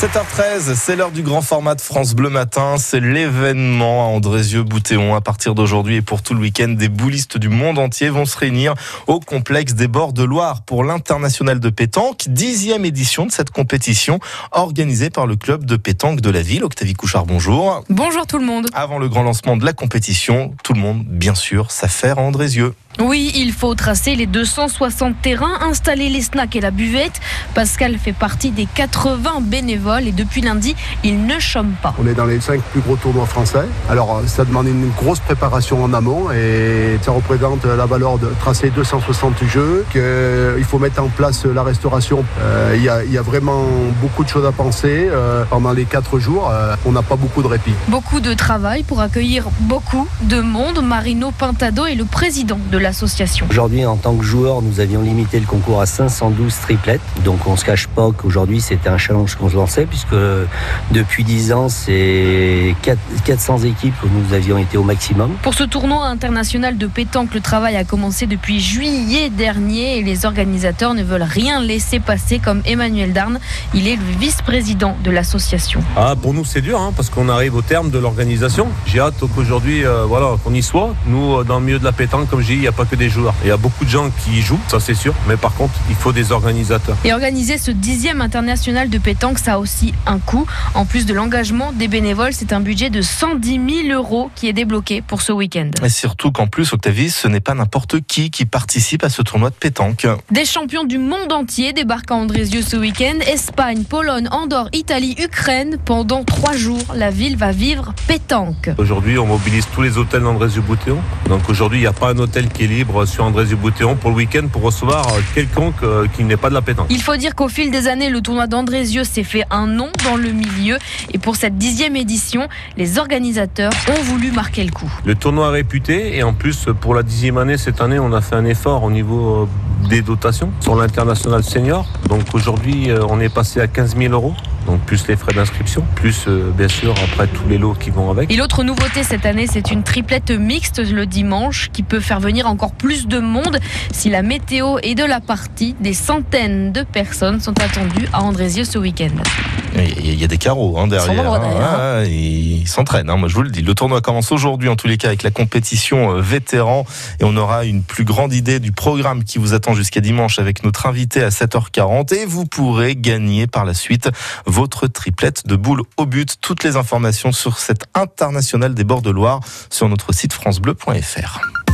7h13, c'est l'heure du grand format de France Bleu Matin. C'est l'événement à Andrézieux-Boutéon. À partir d'aujourd'hui et pour tout le week-end, des boulistes du monde entier vont se réunir au complexe des bords de Loire pour l'international de pétanque. Dixième édition de cette compétition organisée par le club de pétanque de la ville. Octavie Couchard, bonjour. Bonjour tout le monde. Avant le grand lancement de la compétition, tout le monde, bien sûr, s'affaire à Andrézieux. Oui, il faut tracer les 260 terrains, installer les snacks et la buvette. Pascal fait partie des 80 bénévoles et depuis lundi, il ne chôme pas. On est dans les 5 plus gros tournois français. Alors ça demande une grosse préparation en amont et ça représente la valeur de tracer 260 jeux, qu'il faut mettre en place la restauration. Euh, il y, a vraiment beaucoup de choses à penser. Euh, pendant les 4 jours, euh, on n'a pas beaucoup de répit. Beaucoup de travail pour accueillir beaucoup de monde. Marino Pintado est le président de la Aujourd'hui, en tant que joueur, nous avions limité le concours à 512 triplettes. Donc on se cache pas qu'aujourd'hui, c'était un challenge qu'on se lançait, puisque depuis 10 ans, c'est 400 équipes où nous avions été au maximum. Pour ce tournoi international de pétanque, le travail a commencé depuis juillet dernier et les organisateurs ne veulent rien laisser passer, comme Emmanuel Darn. Il est le vice-président de l'association. Ah, pour nous, c'est dur, hein, parce qu'on arrive au terme de l'organisation. J'ai hâte qu'aujourd'hui, euh, voilà, qu'on y soit. Nous, dans le milieu de la pétanque, comme j'ai dit, il y a pas que des joueurs. Il y a beaucoup de gens qui y jouent, ça c'est sûr. Mais par contre, il faut des organisateurs. Et organiser ce dixième international de pétanque, ça a aussi un coût. En plus de l'engagement des bénévoles, c'est un budget de 110 000 euros qui est débloqué pour ce week-end. Et surtout qu'en plus, Octavie, ce n'est pas n'importe qui qui participe à ce tournoi de pétanque. Des champions du monde entier débarquent à Andrézieux ce week-end. Espagne, Pologne, Andorre, Italie, Ukraine. Pendant trois jours, la ville va vivre pétanque. Aujourd'hui, on mobilise tous les hôtels d'Andrézieux-Boutéon. Donc aujourd'hui, il n'y a pas un hôtel qui est libre sur Andrézieux-Boutéon pour le week-end pour recevoir quelconque euh, qui n'est pas de la pétanque. Il faut dire qu'au fil des années, le tournoi d'Andrézieux s'est fait un nom dans le milieu. Et pour cette dixième édition, les organisateurs ont voulu marquer le coup. Le tournoi est réputé et en plus, pour la dixième année, cette année, on a fait un effort au niveau euh, des dotations sur l'international senior. Donc aujourd'hui, euh, on est passé à 15 000 euros plus les frais d'inscription, plus euh, bien sûr après tous les lots qui vont avec. Et l'autre nouveauté cette année, c'est une triplette mixte le dimanche qui peut faire venir encore plus de monde si la météo est de la partie. Des centaines de personnes sont attendues à Andrézieux ce week-end. Il y a des carreaux hein, derrière. Hein. ils s'entraînent, hein, moi je vous le dis. Le tournoi commence aujourd'hui en tous les cas avec la compétition euh, vétéran et on aura une plus grande idée du programme qui vous attend jusqu'à dimanche avec notre invité à 7h40 et vous pourrez gagner par la suite votre triplette de boules au but. Toutes les informations sur cette internationale des bords de Loire sur notre site francebleu.fr.